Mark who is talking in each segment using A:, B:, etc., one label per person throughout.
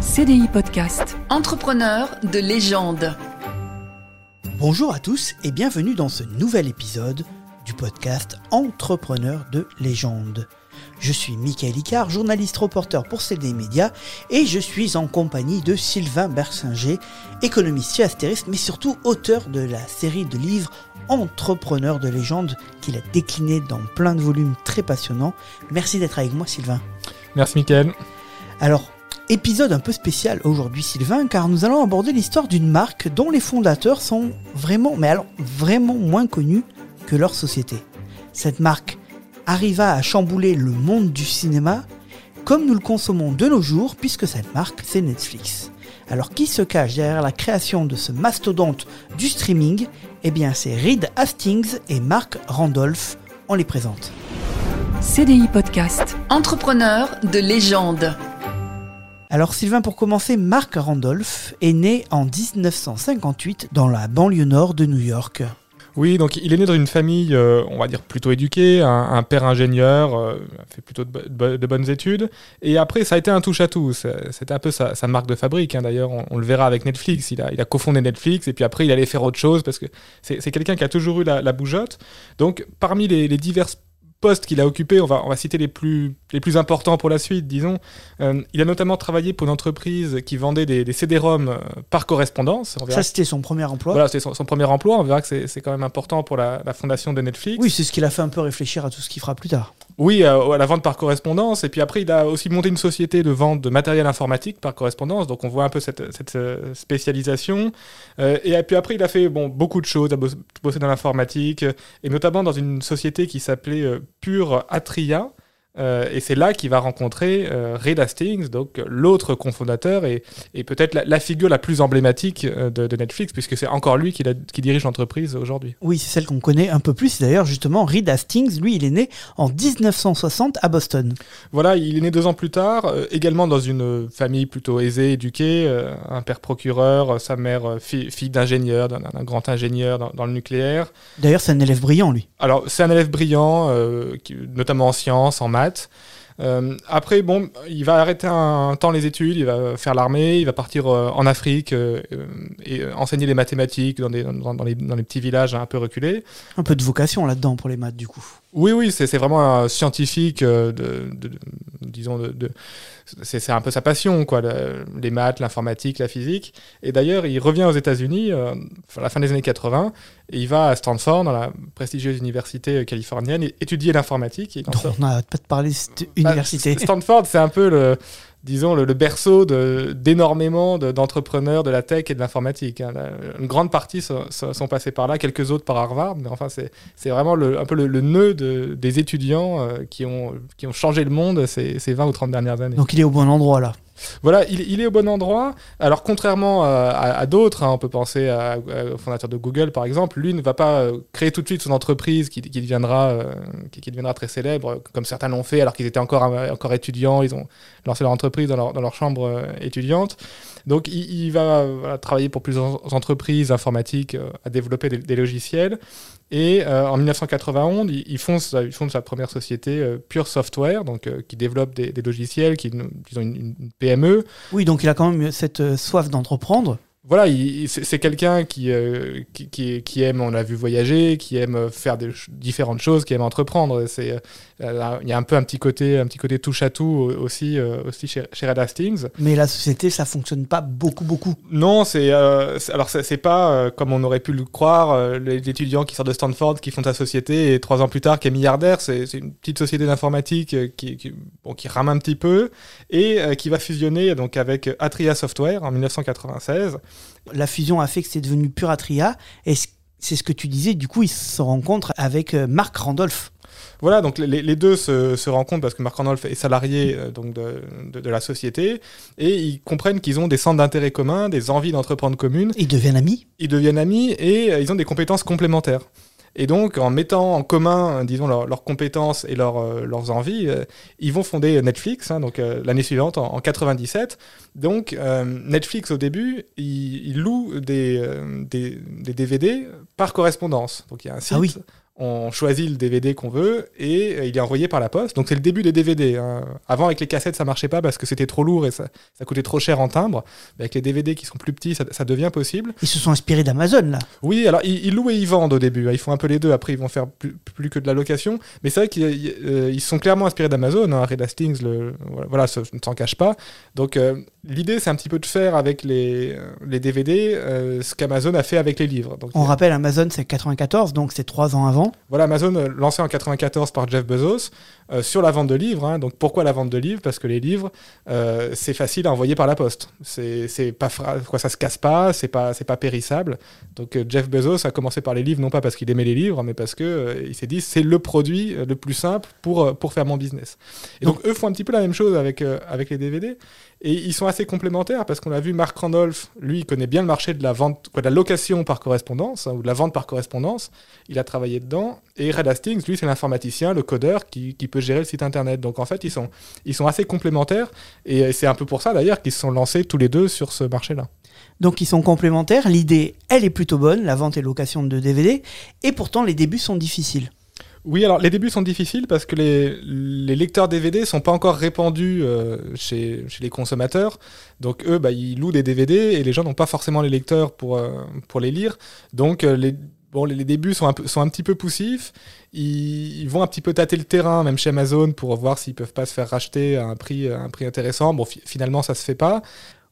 A: CDI Podcast.
B: Entrepreneur de légende.
C: Bonjour à tous et bienvenue dans ce nouvel épisode du podcast Entrepreneur de légende. Je suis Michael Icard, journaliste reporter pour CDI Média et je suis en compagnie de Sylvain Bersinger, économiste chez Astéris, mais surtout auteur de la série de livres Entrepreneur de légende qu'il a décliné dans plein de volumes très passionnants. Merci d'être avec moi Sylvain.
D: Merci Michael.
C: Alors, épisode un peu spécial aujourd'hui Sylvain, car nous allons aborder l'histoire d'une marque dont les fondateurs sont vraiment, mais alors vraiment moins connus que leur société. Cette marque arriva à chambouler le monde du cinéma comme nous le consommons de nos jours, puisque cette marque, c'est Netflix. Alors qui se cache derrière la création de ce mastodonte du streaming? Eh bien c'est Reed Hastings et Mark Randolph. On les présente.
A: CDI Podcast.
B: Entrepreneur de légende.
C: Alors Sylvain, pour commencer, Mark Randolph est né en 1958 dans la banlieue nord de New York.
D: Oui, donc il est né dans une famille, euh, on va dire, plutôt éduquée, un, père ingénieur, euh, fait plutôt de, bo- de bonnes études. Et après, ça a été un touche-à-tout. C'était un peu sa, sa marque de fabrique. hein. D'ailleurs, on, le verra avec Netflix. Il a, cofondé Netflix et puis après, il allait faire autre chose parce que c'est quelqu'un qui a toujours eu la, la bougeotte. Donc, parmi les, les divers postes qu'il a occupés, on va, on va citer les plus, les plus importants pour la suite, disons. Euh, il a notamment travaillé pour une entreprise qui vendait des, des CD-ROM euh, par correspondance. On verra
C: Ça, c'était son premier emploi.
D: voilà, c'est son, son premier emploi. On verra que c'est c'est quand même important pour la, la fondation de Netflix.
C: Oui, c'est ce qui l'a fait un peu réfléchir à tout ce qu'il fera plus tard.
D: Oui, euh, à la vente par correspondance. Et puis après, il a aussi monté une société de vente de matériel informatique par correspondance. Donc on voit un peu cette, euh, spécialisation. Euh, et puis après, il a fait bon, beaucoup de choses. A bossé, dans l'informatique, et notamment dans une société qui s'appelait Pure Atria. Euh, et c'est là qu'il va rencontrer euh, Reed Hastings, donc l'autre cofondateur et, et peut-être la, la figure la plus emblématique euh, de, de Netflix, puisque c'est encore lui qui, la- qui dirige l'entreprise aujourd'hui.
C: Oui, c'est celle qu'on connaît un peu plus. D'ailleurs, justement, Reed Hastings, lui, il est né en 1960 à Boston.
D: Voilà, il est né deux ans plus tard, euh, également dans une famille plutôt aisée, éduquée, un père procureur, sa mère fille, d'ingénieur, d'un grand ingénieur dans, dans le nucléaire.
C: D'ailleurs, c'est un élève brillant, lui.
D: Alors, c'est un élève brillant, qui- notamment en sciences, en maths. Euh, après, bon, il va arrêter un, temps les études, il va faire l'armée, il va partir euh, en Afrique euh, et enseigner les mathématiques dans les, dans les petits villages un peu reculés.
C: Un peu de vocation là-dedans pour les maths, du coup.
D: Oui, oui, c'est vraiment un scientifique, euh, de, de- de- disons, de, de- c'est un peu sa passion, quoi, le- les maths, l'informatique, la physique. Et d'ailleurs, il revient aux États-Unis euh, à la fin des années 80 et il va à Stanford, dans la prestigieuse université euh, californienne, et étudier l'informatique.
C: On n'arrête pas de parler de cette
D: Bah,
C: université.
D: Stanford, c'est un peu le, disons, le, berceau d'énormément de- d'entrepreneurs de, la tech et de l'informatique. hein. Une grande partie sont, sont- passés par là, quelques autres par Harvard, mais enfin, c'est vraiment le, un peu le, nœud de- des étudiants euh, qui, ont, qui ont changé le monde ces, ces 20 ou 30 dernières années.
C: Donc, il est au bon endroit, là.
D: Voilà, il, est au bon endroit. Alors, contrairement à, d'autres, hein, on peut penser au fondateur de Google, par exemple, lui ne va pas euh, créer tout de suite son entreprise qui, deviendra, euh, qui, deviendra très célèbre, comme certains l'ont fait alors qu'ils étaient encore, euh, encore étudiants. Ils ont lancé leur entreprise dans leur, chambre étudiante. Donc, il, va travailler pour plusieurs entreprises informatiques à développer des logiciels. Et euh, en 1991, il, il fonde sa, sa première société, euh, Pure Software, donc, euh, qui développe des, des logiciels, qui, disons, une, une PME.
C: Oui, donc il a quand même cette euh, soif d'entreprendre.
D: Voilà, il- il- c'est quelqu'un qui, euh, qui, qui, qui aime, on l'a vu, voyager, qui aime euh, faire des différentes choses, qui aime entreprendre. C'est, euh, il y a un peu un petit côté, un petit côté touche à tout aussi, euh, aussi chez, chez Red Hastings.
C: Mais la société, ça fonctionne pas beaucoup, beaucoup.
D: Non, c'est euh, alors c'est pas euh, comme on aurait pu le croire, euh, les étudiants qui sortent de Stanford, qui font sa société et trois ans plus tard qui est milliardaire. C'est une petite société d'informatique qui, qui, bon, qui rame un petit peu et euh, qui va fusionner donc avec Atria Software en 1996.
C: La fusion a fait que c'est devenu Puratria. Et c'est ce que tu disais, du coup, il se rencontre avec euh, Mark Randolph.
D: Voilà, donc les, les deux se, se rencontrent parce que Mark Randolph est salarié euh, donc de, de- de la société et ils comprennent qu'ils ont des centres d'intérêt communs, des envies d'entreprendre communes.
C: Ils deviennent amis.
D: Ils deviennent amis et euh, ils ont des compétences complémentaires. Et donc, en mettant en commun, disons, leurs leurs compétences et leurs, euh, leurs envies, euh, ils vont fonder Netflix, hein, donc euh, l'année suivante, en, en 97. Donc, Netflix, au début, il, il loue des, des, des DVD par correspondance. Donc, il y a un site.
C: Ah oui.
D: On choisit le DVD qu'on veut et euh, il est envoyé par la poste. Donc c'est le début des DVD. hein. Avant avec les cassettes ça marchait pas parce que c'était trop lourd et ça, ça coûtait trop cher en timbre. Mais avec les DVD qui sont plus petits ça, ça devient possible.
C: Ils se sont inspirés d'Amazon, là.
D: Oui, alors ils, ils louent et ils vendent au début. hein. Ils font un peu les deux. Après ils vont faire plus, plus que de la location. Mais c'est vrai qu'ils euh, sont clairement inspirés d'Amazon. Hein. Red Hastings le, voilà, ça ne s'en cache pas. Donc euh, l'idée c'est un petit peu de faire avec les, les DVD euh, ce qu'Amazon a fait avec les livres. Donc,
C: On rappelle, Amazon, c'est 94, donc c'est trois ans avant.
D: Voilà, Amazon euh, lancé en 94 par Jeff Bezos euh, sur la vente de livres. hein. Donc pourquoi la vente de livres? Parce que les livres, euh, c'est facile à envoyer par la poste. C'est pas quoi, ça se casse pas, c'est pas c'est pas périssable. Donc euh, Jeff Bezos a commencé par les livres non pas parce qu'il aimait les livres, mais parce que euh, il s'est dit c'est le produit le plus simple pour pour faire mon business. Et donc, eux font un petit peu la même chose avec avec les DVD. Et ils sont assez complémentaires parce qu'on a vu Mark Randolph, lui, il connaît bien le marché de la vente, quoi, de la location par correspondance hein, ou de la vente par correspondance. Il a travaillé dedans. Et Red Hastings, lui, c'est l'informaticien, le codeur qui, qui peut gérer le site internet. Donc en fait, ils sont, ils sont assez complémentaires. Et euh, c'est un peu pour ça d'ailleurs qu'ils se sont lancés tous les deux sur ce marché-là.
C: Donc ils sont complémentaires. L'idée, elle est plutôt bonne, la vente et location de DVD. Et pourtant, les débuts sont difficiles.
D: Oui, alors les débuts sont difficiles parce que les, les lecteurs DVD sont pas encore répandus euh, chez, chez les consommateurs. Donc eux, bah, ils louent des DVD et les gens n'ont pas forcément les lecteurs pour, euh, pour les lire. Donc euh, les, bon, les, les débuts sont un, peu, sont un petit peu poussifs. Ils, ils vont un petit peu tâter le terrain, même chez Amazon, pour voir s'ils peuvent pas se faire racheter à un prix, à un prix intéressant. Bon, fi- finalement, ça se fait pas.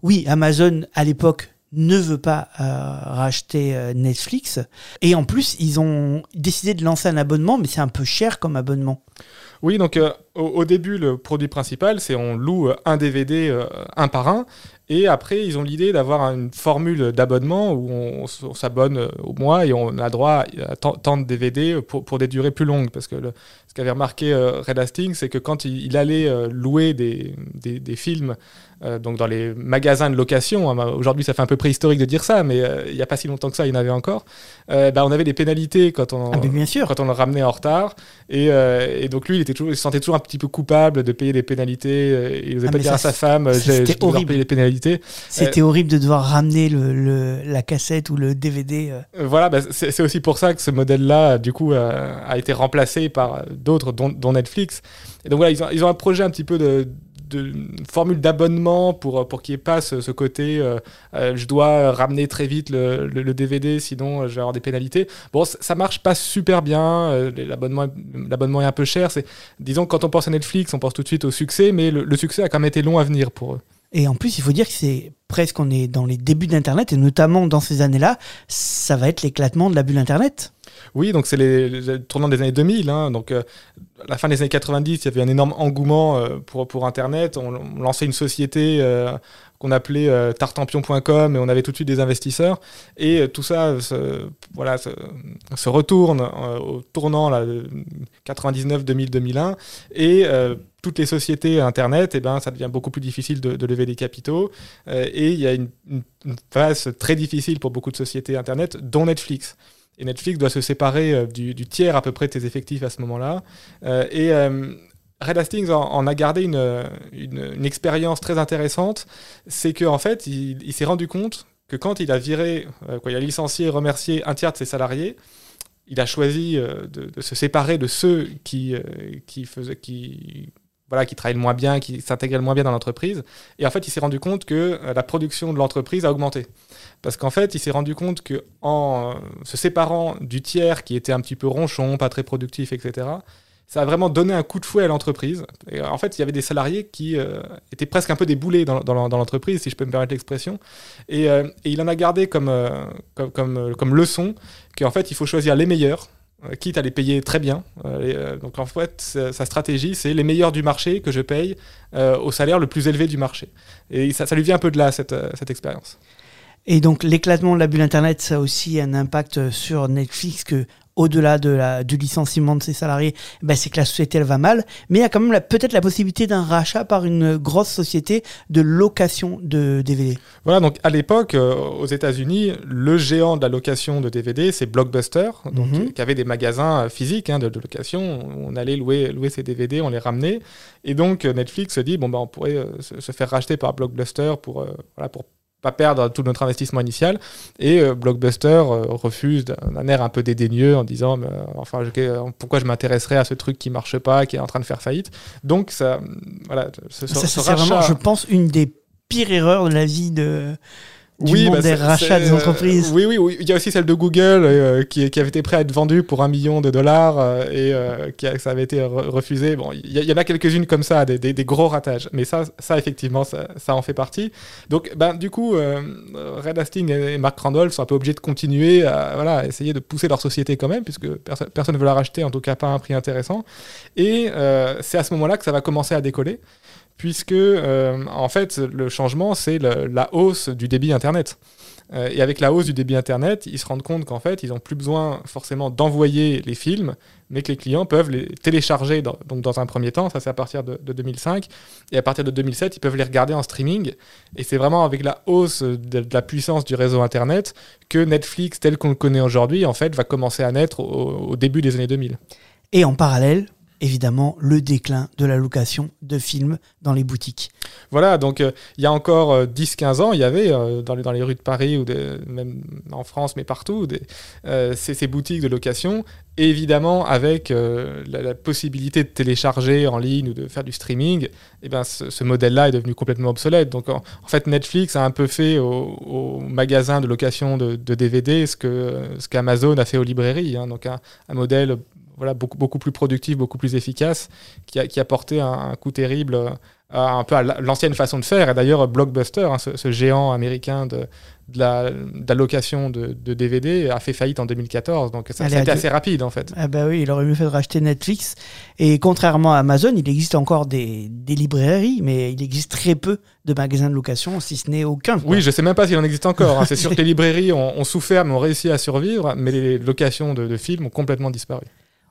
C: Oui, Amazon, à l'époque, ne veut pas euh, racheter euh, Netflix. Et en plus, ils ont décidé de lancer un abonnement, mais c'est un peu cher comme abonnement.
D: Oui, donc euh, au, au début, le produit principal, c'est on loue un DVD un par un. Et après, ils ont l'idée d'avoir une formule d'abonnement où on, s'abonne euh, au mois et on a droit à tant, de DVD pour, pour des durées plus longues. Parce que le- ce qu'avait remarqué euh, Red Hastings, c'est que quand il, il allait euh, louer des, des, des films euh, donc dans les magasins de location, hein, bah, aujourd'hui ça fait un peu préhistorique de dire ça, mais il n'y a pas si longtemps que ça, il y en avait encore, bah, on avait des pénalités quand on,
C: Ah, bien sûr.
D: quand on le ramenait en retard. Et, et donc lui, il, était toujours, il se sentait toujours un petit peu coupable de payer des pénalités. Il n'osait
C: Ah,
D: pas dire
C: ça,
D: à sa femme, j'ai payer les pénalités.
C: C'était horrible de devoir ramener le, le- la cassette ou le DVD. euh.
D: Euh, Voilà, bah, c'est aussi pour ça que ce modèle-là, du coup, euh, a été remplacé par euh, d'autres, dont, dont Netflix. Et donc voilà, ils ont, ils ont un projet un petit peu de, de formule d'abonnement pour, pour qu'il n'y ait pas ce, ce côté euh, euh, je dois ramener très vite le, le- le DVD, sinon euh, je vais avoir des pénalités. Bon, ça marche pas super bien, euh, l'abonnement est- un peu cher. Disons que quand on pense à Netflix, on pense tout de suite au succès, mais le, le succès a quand même été long à venir pour eux.
C: Et en plus, il faut dire que c'est presque, on est dans les débuts d'Internet, et notamment dans ces années-là, ça va être l'éclatement de la bulle Internet.
D: Oui, donc c'est les tournants des années 2000. hein, donc, euh, à la fin des années 90, il y avait un énorme engouement euh, pour, pour Internet. On, on lançait une société euh, qu'on appelait euh, tartampion.com et on avait tout de suite des investisseurs. Et euh, tout ça se, voilà, se, retourne euh, au tournant là, de 99, 2000, 2001. Et euh, toutes les sociétés Internet, eh ben, ça devient beaucoup plus difficile de, lever des capitaux. Et il y a une, phase très difficile pour beaucoup de sociétés Internet, dont Netflix. Et Netflix doit se séparer du, du tiers à peu près de ses effectifs à ce moment-là. Et Red Hastings en, a gardé une, une, expérience très intéressante. C'est qu'en en fait, il, s'est rendu compte que quand il a viré, euh, quoi, il a licencié et remercié un tiers de ses salariés, il a choisi euh, de, se séparer de ceux qui, euh, qui, faisaient, qui, voilà, qui travaillaient le moins bien, qui s'intégraient moins bien dans l'entreprise. Et en fait, il s'est rendu compte que la production de l'entreprise a augmenté. Parce qu'en fait, il s'est rendu compte que en euh, se séparant du tiers qui était un petit peu ronchon, pas très productif, etc., ça a vraiment donné un coup de fouet à l'entreprise. Euh, en fait, il y avait des salariés qui euh, étaient presque un peu des boulets dans, dans, l'entreprise, si je peux me permettre l'expression. Et, euh, il en a gardé comme, comme, comme, comme leçon qu'en fait, il faut choisir les meilleurs, quitte à les payer très bien. Donc en fait, sa, stratégie, c'est les meilleurs du marché que je paye au salaire le plus élevé du marché. Et ça, lui vient un peu de là, cette, cette expérience.
C: Et donc l'éclatement de la bulle Internet, ça a aussi un impact sur Netflix que au-delà de la, du licenciement de ses salariés, ben c'est que la société elle va mal, mais il y a quand même peut-être la possibilité d'un rachat par une grosse société de location de DVD.
D: Voilà, donc à l'époque, euh, aux États-Unis, le géant de la location de DVD, c'est Blockbuster, donc,
C: Mhm.
D: qui avait des magasins euh, physiques hein, de, de location. On allait louer, louer ses DVD, on les ramenait. Et donc euh, Netflix se dit bon, bah, on pourrait euh, se, se faire racheter par Blockbuster pour, euh, voilà, pour pas perdre tout notre investissement initial. Et euh, Blockbuster euh, refuse d'un air un peu dédaigneux en disant mais, euh, enfin pourquoi je m'intéresserais à ce truc qui marche pas, qui est en train de faire faillite. Donc ça, voilà, ce,
C: Ça,
D: ce
C: ça, c'est vraiment, je pense, une des pires erreurs de la vie de, du
D: Oui,
C: monde
D: bah,
C: des rachats des
D: euh,
C: entreprises.
D: oui, oui, oui. Il y a aussi celle de Google euh, qui, qui avait été prêt à être vendue pour un million de dollars euh, et euh, qui a- ça avait été re- refusé. Bon, il y, en a quelques-unes comme ça, des, des- des gros ratages. Mais ça, ça effectivement, ça, ça en fait partie. Donc, ben, du coup, euh, Red Hastings et Mark Randolph sont un peu obligés de continuer à voilà, essayer de pousser leur société quand même, puisque perso- personne ne veut la racheter, en tout cas pas à un prix intéressant. Et euh, c'est à ce moment-là que ça va commencer à décoller puisque euh, en fait le changement c'est la hausse du débit internet. Euh, et avec la hausse du débit internet, ils se rendent compte qu'en fait ils n'ont plus besoin forcément d'envoyer les films, mais que les clients peuvent les télécharger dans, donc dans un premier temps, ça c'est à partir de, de 2005, et à partir de 2007 ils peuvent les regarder en streaming. Et c'est vraiment avec la hausse de, de la puissance du réseau internet que Netflix tel qu'on le connaît aujourd'hui en fait va commencer à naître au- au début des années 2000.
C: Et en parallèle, évidemment, le déclin de la location de films dans les boutiques.
D: Voilà, donc euh, il y a encore euh, 10-15 ans, il y avait euh, dans, les, rues de Paris ou même en France, mais partout, euh, ces, boutiques de location, évidemment avec la, possibilité de télécharger en ligne ou de faire du streaming, eh ben, ce, modèle-là est devenu complètement obsolète. Donc en, fait, Netflix a un peu fait au, au magasin de location de, DVD ce que ce qu'Amazon a fait aux librairies, hein. donc un modèle voilà, beaucoup, beaucoup plus productif, beaucoup plus efficace, qui a, qui a porté un, un coup terrible euh, à un peu à la- l'ancienne façon de faire. Et d'ailleurs, Blockbuster, hein, ce, ce géant américain de, de, la, de la location de, de DVD, a fait faillite en 2014. Donc ça,
C: Allez,
D: ça a été assez rapide en fait.
C: Ah bah oui, il aurait mieux fait de racheter Netflix. Et contrairement à Amazon, il existe encore des, des librairies, mais il existe très peu de magasins de location, si ce n'est aucun. quoi.
D: Oui, je sais même pas s'il en existe encore. hein. C'est sûr que les librairies ont, ont souffert, mais ont réussi à survivre. Mais les locations de, de films ont complètement disparu.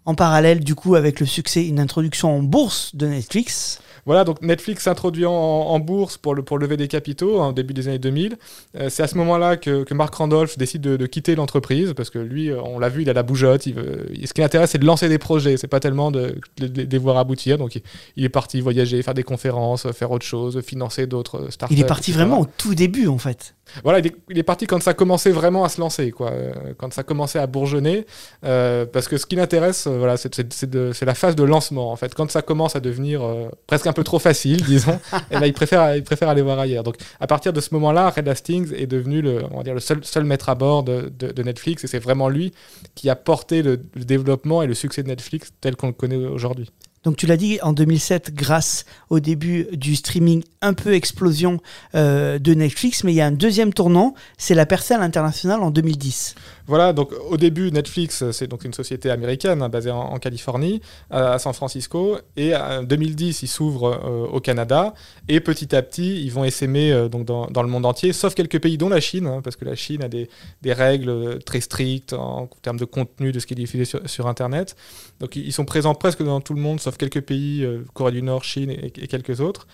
C: En parallèle, du coup, avec le succès, une introduction en bourse de Netflix.
D: Voilà, donc Netflix s'introduit en, en bourse pour, le, pour lever des capitaux hein, au début des années 2000. Euh, c'est à ce moment-là que, que Mark Randolph décide de, de quitter l'entreprise parce que lui, euh, on l'a vu, il a la bougeotte. Il veut- ce qui l'intéresse, c'est de lancer des projets. C'est pas tellement de, de- de les voir aboutir. Donc il, il est parti voyager, faire des conférences, faire autre chose, financer d'autres startups.
C: Il est parti
D: etc.
C: vraiment au tout début, en fait.
D: Voilà, il est, il est parti quand ça commençait vraiment à se lancer, quoi. Euh, quand ça commençait à bourgeonner. euh, parce que ce qui l'intéresse, euh, voilà, c'est la phase de lancement, en fait. Quand ça commence à devenir euh, presque un peu trop facile, disons, eh ben, il, préfère, il préfère aller voir ailleurs. Donc, à partir de ce moment-là, Red Hastings est devenu le, on va dire, le seul, seul maître à bord de, de- Netflix. Et c'est vraiment lui qui a porté le développement et le succès de Netflix tel qu'on le connaît aujourd'hui.
C: Donc tu l'as dit, en 2007, grâce au début du streaming, un peu explosion euh, de Netflix, mais il y a un deuxième tournant, c'est la percée à l'international en 2010.
D: Voilà, donc au début, Netflix, euh, c'est donc une société américaine hein, basée en, Californie, à, à San Francisco, et en 2010, ils s'ouvrent euh, au Canada, et petit à petit, ils vont essaimer euh, donc dans, le monde entier, sauf quelques pays, dont la Chine, hein, parce que la Chine a des, règles euh, très strictes en termes de contenu de ce qui est diffusé sur, sur Internet. Donc ils sont présents presque dans tout le monde, sauf quelques pays, euh, Corée du Nord, Chine et, et quelques autres.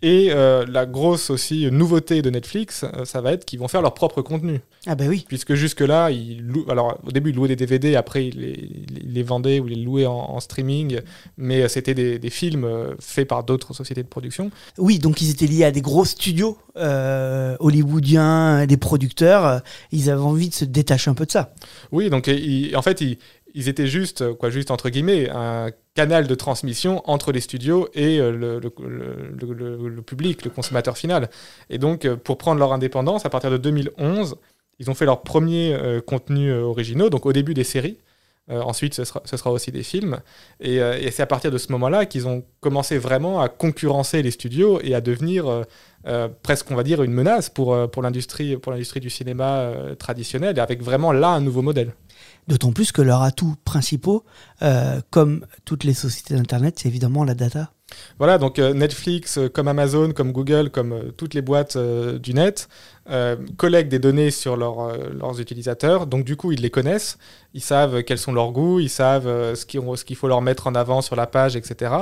D: Et euh, la grosse aussi nouveauté de Netflix, euh, ça va être qu'ils vont faire leur propre contenu
C: Ah bah oui.
D: puisque jusque-là, ils louent, alors au début, ils louaient des DVD, après, ils les, ils les vendaient ou ils les louaient en, en streaming, mais euh, c'était des, des films faits par d'autres sociétés de production.
C: Oui, donc ils étaient liés à des gros studios hollywoodiens, des producteurs. Ils avaient envie de se détacher un peu de ça.
D: Oui, donc en fait, ils, ils étaient juste, euh, quoi, juste entre guillemets, un canal de transmission entre les studios et euh, le, public, le consommateur final. Et donc, euh, pour prendre leur indépendance, à partir de 2011, ils ont fait leurs premiers contenus originaux, donc au début des séries. Ensuite, ce sera, aussi des films. Et, c'est à partir de ce moment-là qu'ils ont commencé vraiment à concurrencer les studios et à devenir presque, on va dire, une menace pour, pour l'industrie du cinéma traditionnel, avec vraiment là un nouveau modèle.
C: D'autant plus que leurs atouts principaux, euh, comme toutes les sociétés d'Internet, c'est évidemment la data.
D: Voilà, donc euh, Netflix, euh, comme Amazon, comme Google, comme euh, toutes les boîtes du net, collectent des données sur leurs, utilisateurs. Donc du coup, ils les connaissent, ils savent quels sont leurs goûts, ils savent ce qu'il faut leur mettre en avant sur la page, etc.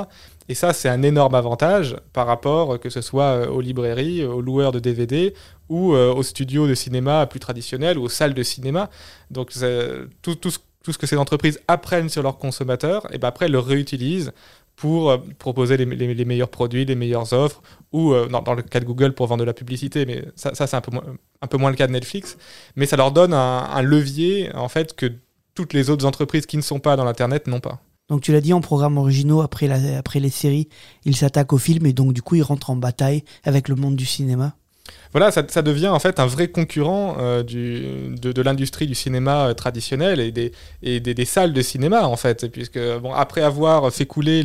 D: Et ça, c'est un énorme avantage par rapport, que ce soit aux librairies, aux loueurs de DVD ou aux studios de cinéma plus traditionnels ou aux salles de cinéma. Donc tout, ce, que ces entreprises apprennent sur leurs consommateurs, et ben après, elles le réutilisent pour euh, proposer les, meilleurs produits, les meilleures offres, ou euh, dans, le cas de Google pour vendre de la publicité, mais ça, c'est un peu, moins, le cas de Netflix. Mais ça leur donne un, levier en fait que toutes les autres entreprises qui ne sont pas dans l'internet n'ont pas.
C: Donc tu l'as dit en programme originaux, après, après les séries, ils s'attaquent au film et donc du coup ils rentrent en bataille avec le monde du cinéma.
D: Voilà, ça, devient en fait un vrai concurrent euh, de, l'industrie du cinéma euh, traditionnel et, des, salles de cinéma en fait, puisque bon, après avoir fait couler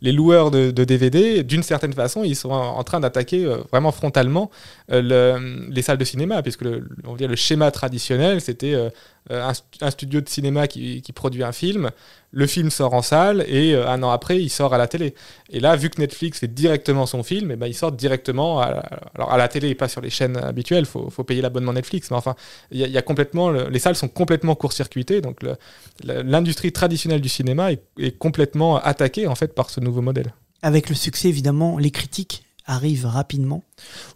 D: les, loueurs de, DVD, d'une certaine façon, ils sont en, train d'attaquer euh, vraiment frontalement le- les salles de cinéma, puisque on le schéma traditionnel, c'était un, stu- un studio de cinéma qui, produit un film, le film sort en salle et euh, un an après, il sort à la télé. Et là, vu que Netflix fait directement son film, et ben, il sort directement à, alors à la télé et pas sur les chaînes habituelles, il faut, faut payer l'abonnement Netflix. Mais enfin, y, a- complètement, le- les salles sont complètement court-circuitées, donc l'industrie traditionnelle du cinéma est, est complètement attaquée en fait par ce nouveau modèle.
C: Avec le succès, évidemment, les critiques arrivent rapidement.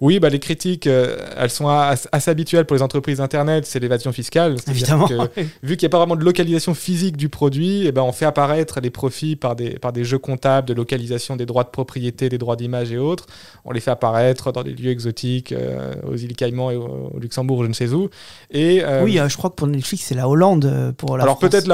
D: Oui, bah, les critiques, euh, elles sont as- assez habituelles pour les entreprises Internet, c'est l'évasion fiscale.
C: Évidemment.
D: que- vu qu'il n'y a pas vraiment de localisation physique du produit, eh ben, on fait apparaître les profits par des, par des jeux comptables de localisation des droits de propriété, des droits d'image et autres. On les fait apparaître dans des lieux exotiques, euh, aux îles Caïmans et au, au Luxembourg, je ne sais où. Et, euh,
C: Oui, je crois que pour Netflix, c'est la Hollande pour la
D: alors peut-être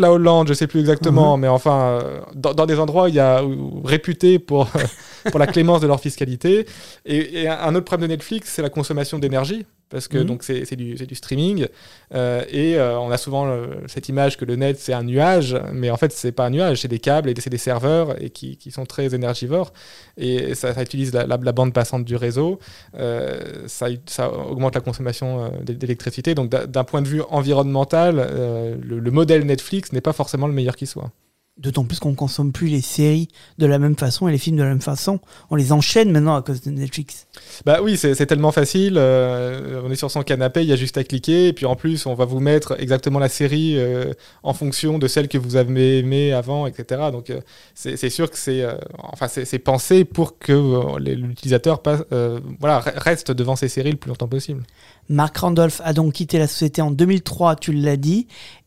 D: la, Hollande, je sais plus exactement,
C: Mhm.
D: mais enfin, dans, dans des endroits où il y a réputés pour, pour la clémence de leur fiscalité. Et, et un autre problème de Netflix, c'est la consommation d'énergie, parce que
C: Mhm.
D: donc c'est du, du streaming, euh, et euh, on a souvent le- cette image que le net c'est un nuage, mais en fait c'est pas un nuage, c'est des câbles et c'est des serveurs et qui, qui sont très énergivores, et ça, ça utilise la, la- la bande passante du réseau, euh, ça, ça augmente la consommation d'é- d'électricité, donc d'un- point de vue environnemental, le, le modèle Netflix n'est pas forcément le meilleur qui soit.
C: D'autant plus qu'on consomme plus les séries de la même façon et les films de la même façon. On les enchaîne maintenant à cause de Netflix.
D: Bah oui, c'est tellement facile. euh, on est sur son canapé, il y a juste à cliquer. Et puis en plus, on va vous mettre exactement la série euh, en fonction de celle que vous avez aimée avant, etc. Donc euh, c'est sûr que c'est enfin c'est pensé pour que l'utilisateur voilà, re- reste devant ses séries le plus longtemps possible.
C: Mark Randolph a donc quitté la société en 2003, tu l'as dit.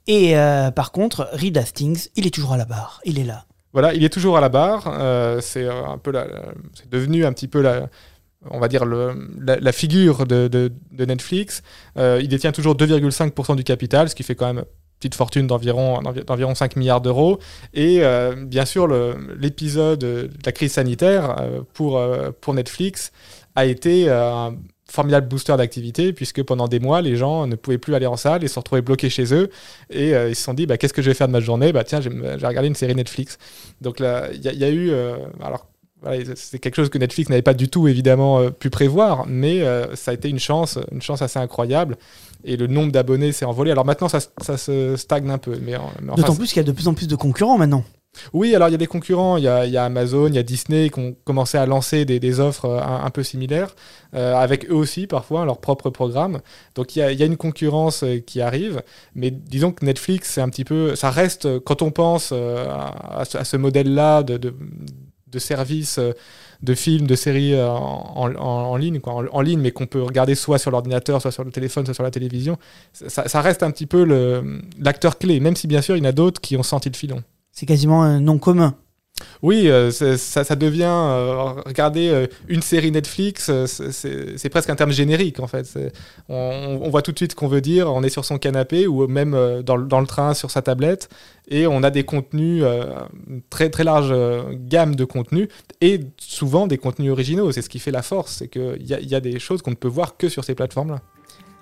C: Et euh, par contre, Reed Hastings, il est toujours à la barre. Il est là.
D: Voilà, il est toujours à la barre. euh, c'est euh, un peu c'est devenu un petit peu la, on va dire la, figure de, Netflix. Il détient toujours 2,5% du capital, ce qui fait quand même petite fortune d'environ d'envi- d'environ 5 milliards d'euros. Et bien sûr, l'épisode de la crise sanitaire pour, pour Netflix a été formidable booster d'activité puisque pendant des mois les gens ne pouvaient plus aller en salle et se retrouvaient bloqués chez eux. Et euh, ils se sont dit bah, qu'est-ce que je vais faire de ma journée? Bah tiens vais regarder une série Netflix. Donc là il y, a- eu euh, alors c'est quelque chose que Netflix n'avait pas du tout évidemment euh, pu prévoir mais ça a été une chance une chance assez incroyable. Et le nombre d'abonnés s'est envolé. Alors maintenant ça, ça se stagne un peu mais,
C: D'autant plus qu'il y a de plus en plus de concurrents maintenant.
D: Oui, alors il y a des concurrents, il y a, Amazon, il y a Disney qui ont commencé à lancer des, offres euh, un, peu similaires, euh, avec eux aussi parfois leur propre programme. Donc il y a, une concurrence euh, qui arrive, mais disons que Netflix, c'est un petit peu, ça reste, quand on pense à, ce, modèle-là de, de, de service de films, de séries en, ligne, en, ligne, mais qu'on peut regarder soit sur l'ordinateur, soit sur le téléphone, soit sur la télévision, ça, ça reste un petit peu l'acteur clé, même si bien sûr il y en a d'autres qui ont senti le filon.
C: C'est quasiment un nom commun.
D: Oui, euh, ça, ça devient. euh, regarder euh, une série Netflix, c'est- presque un terme générique en fait. On, voit tout de suite qu'on veut dire. On est sur son canapé ou même dans, le- train sur sa tablette et on a des contenus, une très très large gamme de contenus et souvent des contenus originaux. C'est ce qui fait la force, c'est qu'il y y a des choses qu'on ne peut voir que sur ces plateformes-là.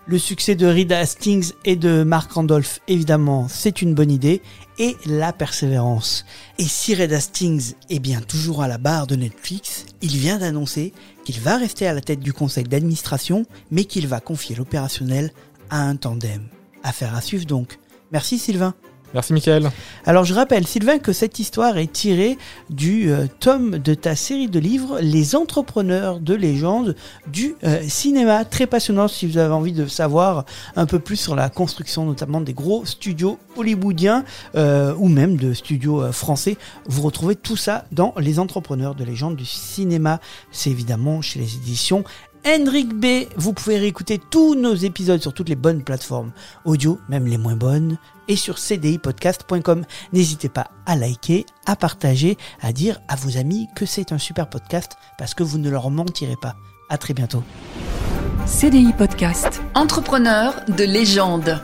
C: Le succès de Reed Hastings et de Mark Randolph, évidemment, c'est une bonne idée. Et la persévérance. Et si Reed Hastings est bien toujours à la barre de Netflix, il vient d'annoncer qu'il va rester à la tête du conseil d'administration, mais qu'il va confier l'opérationnel à un tandem. Affaire à suivre donc. Merci Sylvain.
D: Merci Mickaël.
C: Alors je rappelle Sylvain que cette histoire est tirée du euh, tome de ta série de livres Les entrepreneurs de légende du euh, cinéma. Très passionnant si vous avez envie de savoir un peu plus sur la construction notamment des gros studios hollywoodiens euh, ou même de studios français. Vous retrouvez tout ça dans Les entrepreneurs de légende du cinéma. C'est évidemment chez les éditions Hendrik B. Vous pouvez réécouter tous nos épisodes sur toutes les bonnes plateformes audio, même les moins bonnes, et sur cdipodcast.com. N'hésitez pas à liker, à partager, à dire à vos amis que c'est un super podcast parce que vous ne leur mentirez pas. À très bientôt.
A: CDI Podcast.
B: Entrepreneur de légende.